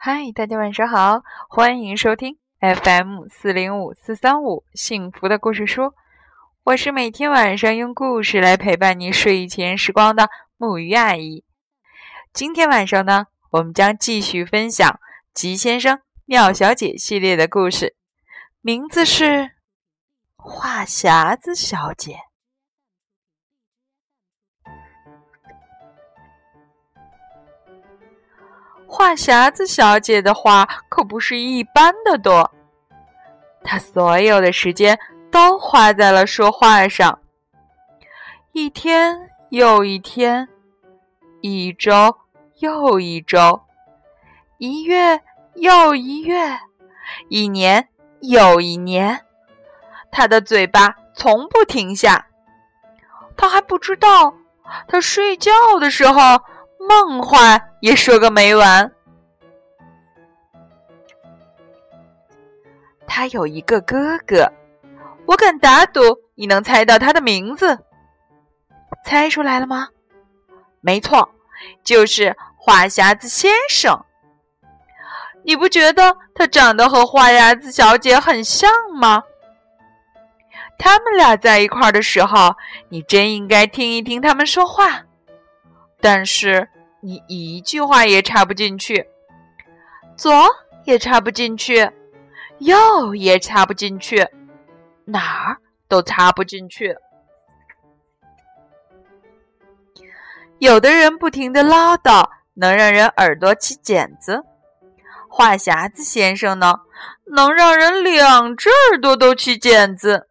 嗨，大家晚上好，欢迎收听 FM 四零五四三五幸福的故事书。我是每天晚上用故事来陪伴你睡前时光的木鱼阿姨。今天晚上呢，我们将继续分享《吉先生妙小姐》系列的故事，名字是《话匣子小姐》。话匣子小姐的话可不是一般的多，她所有的时间都花在了说话上。一天又一天，一周又一周，一月又一月，一年又一年，她的嘴巴从不停下。她还不知道，她睡觉的时候。梦话也说个没完。他有一个哥哥，我敢打赌你能猜到他的名字。猜出来了吗？没错，就是话匣子先生。你不觉得他长得和话匣子小姐很像吗？他们俩在一块儿的时候，你真应该听一听他们说话。但是。你一句话也插不进去，左也插不进去，右也插不进去，哪儿都插不进去。有的人不停的唠叨，能让人耳朵起茧子；话匣子先生呢，能让人两只耳朵都起茧子。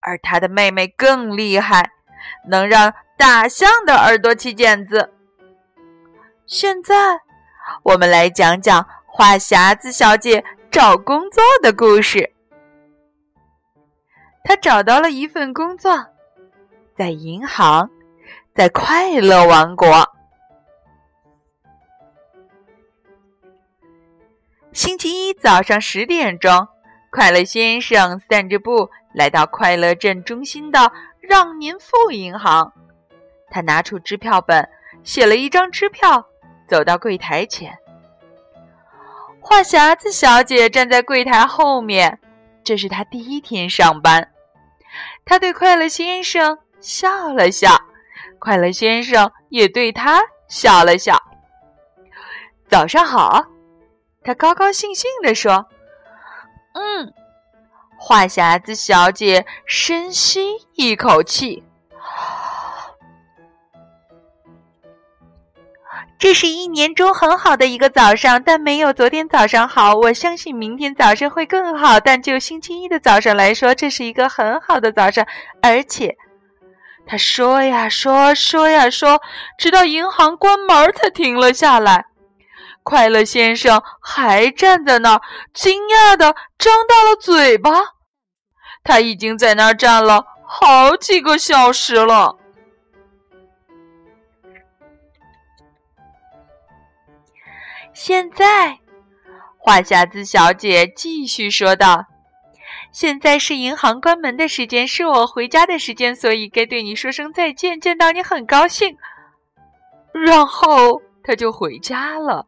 而他的妹妹更厉害，能让大象的耳朵起茧子。现在，我们来讲讲话匣子小姐找工作的故事。她找到了一份工作，在银行，在快乐王国。星期一早上十点钟，快乐先生散着步来到快乐镇中心的让您富银行。他拿出支票本，写了一张支票。走到柜台前，话匣子小姐站在柜台后面。这是她第一天上班。她对快乐先生笑了笑，快乐先生也对她笑了笑。早上好，他高高兴兴地说：“嗯。”话匣子小姐深吸一口气。这是一年中很好的一个早上，但没有昨天早上好。我相信明天早上会更好，但就星期一的早上来说，这是一个很好的早上。而且，他说呀说，说呀说，直到银行关门才停了下来。快乐先生还站在那儿，惊讶的张大了嘴巴。他已经在那儿站了好几个小时了。现在，话匣子小姐继续说道：“现在是银行关门的时间，是我回家的时间，所以该对你说声再见。见到你很高兴。”然后他就回家了，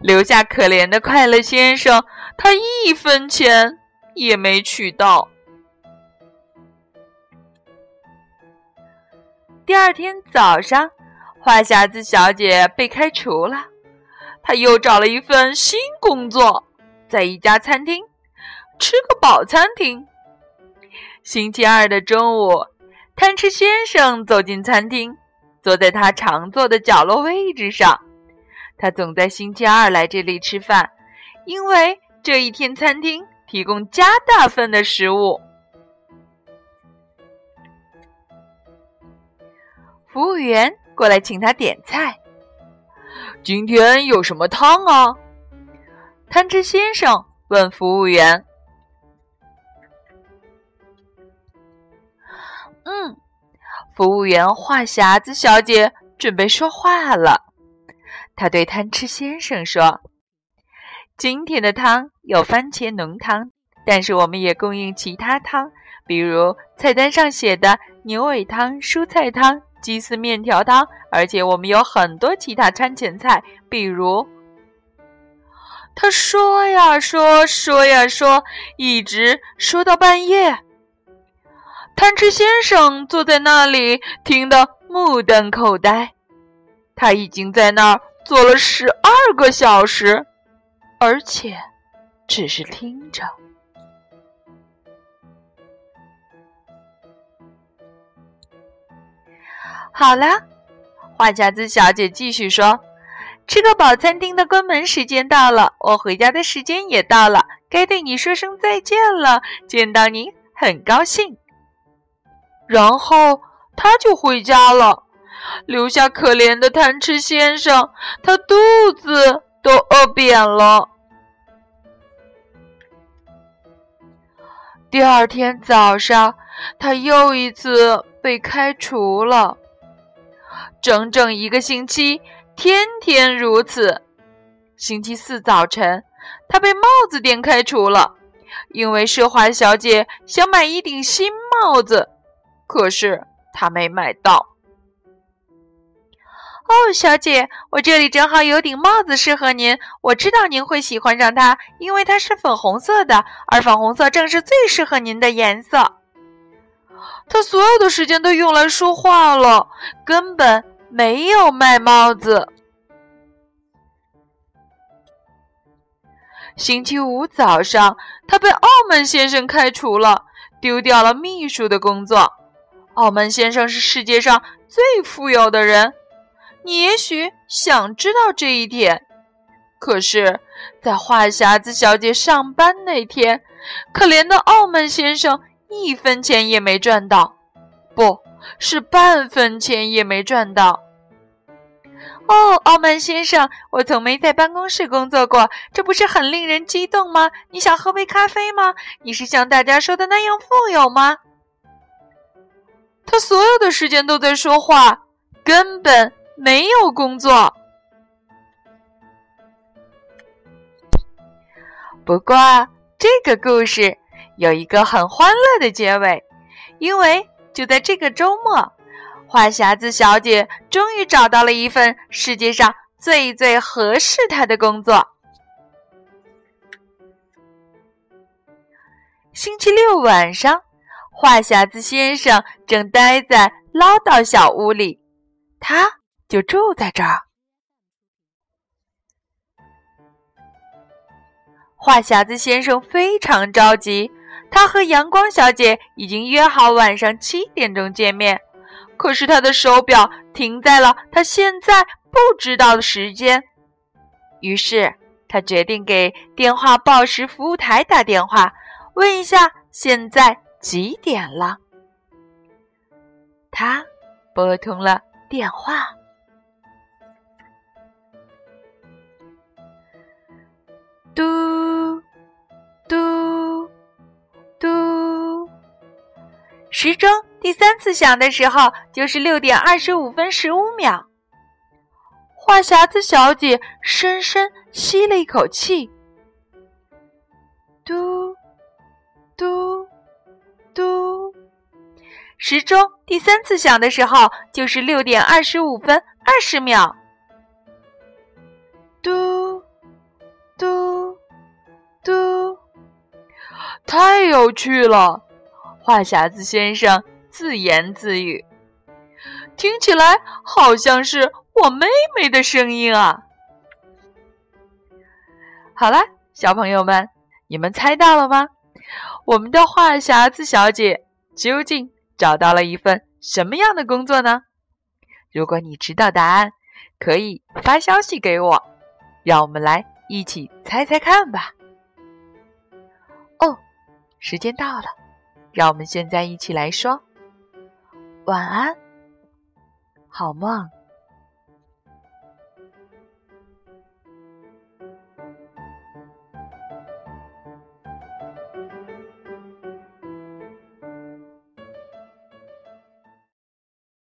留下可怜的快乐先生，他一分钱也没取到。第二天早上，话匣子小姐被开除了。他又找了一份新工作，在一家餐厅吃个饱餐厅。星期二的中午，贪吃先生走进餐厅，坐在他常坐的角落位置上。他总在星期二来这里吃饭，因为这一天餐厅提供加大份的食物。服务员过来请他点菜。今天有什么汤啊？贪吃先生问服务员。嗯，服务员话匣子小姐准备说话了。他对贪吃先生说：“今天的汤有番茄浓汤，但是我们也供应其他汤，比如菜单上写的牛尾汤、蔬菜汤。”鸡丝面条汤，而且我们有很多其他餐前菜，比如他说呀说，说呀说，一直说到半夜。贪吃先生坐在那里，听得目瞪口呆。他已经在那儿坐了十二个小时，而且只是听着。好了，画匣子小姐继续说：“吃个饱，餐厅的关门时间到了，我回家的时间也到了，该对你说声再见了。见到你很高兴。”然后他就回家了，留下可怜的贪吃先生，他肚子都饿扁了。第二天早上，他又一次被开除了。整整一个星期，天天如此。星期四早晨，他被帽子店开除了，因为奢华小姐想买一顶新帽子，可是她没买到。哦，小姐，我这里正好有顶帽子适合您，我知道您会喜欢上它，因为它是粉红色的，而粉红色正是最适合您的颜色。他所有的时间都用来说话了，根本。没有卖帽子。星期五早上，他被澳门先生开除了，丢掉了秘书的工作。澳门先生是世界上最富有的人，你也许想知道这一点。可是，在话匣子小姐上班那天，可怜的澳门先生一分钱也没赚到，不是半分钱也没赚到。哦，傲慢先生，我从没在办公室工作过，这不是很令人激动吗？你想喝杯咖啡吗？你是像大家说的那样富有吗？他所有的时间都在说话，根本没有工作。不过，这个故事有一个很欢乐的结尾，因为就在这个周末。话匣子小姐终于找到了一份世界上最最合适她的工作。星期六晚上，话匣子先生正待在唠叨小屋里，他就住在这儿。话匣子先生非常着急，他和阳光小姐已经约好晚上七点钟见面。可是他的手表停在了他现在不知道的时间，于是他决定给电话报时服务台打电话，问一下现在几点了。他拨通了电话，时钟。第三次响的时候，就是六点二十五分十五秒。话匣子小姐深深吸了一口气，嘟，嘟，嘟。时钟第三次响的时候，就是六点二十五分二十秒。嘟，嘟，嘟。太有趣了，话匣子先生。自言自语，听起来好像是我妹妹的声音啊！好了，小朋友们，你们猜到了吗？我们的话匣子小姐究竟找到了一份什么样的工作呢？如果你知道答案，可以发消息给我，让我们来一起猜猜看吧。哦，时间到了，让我们现在一起来说。晚安，好梦。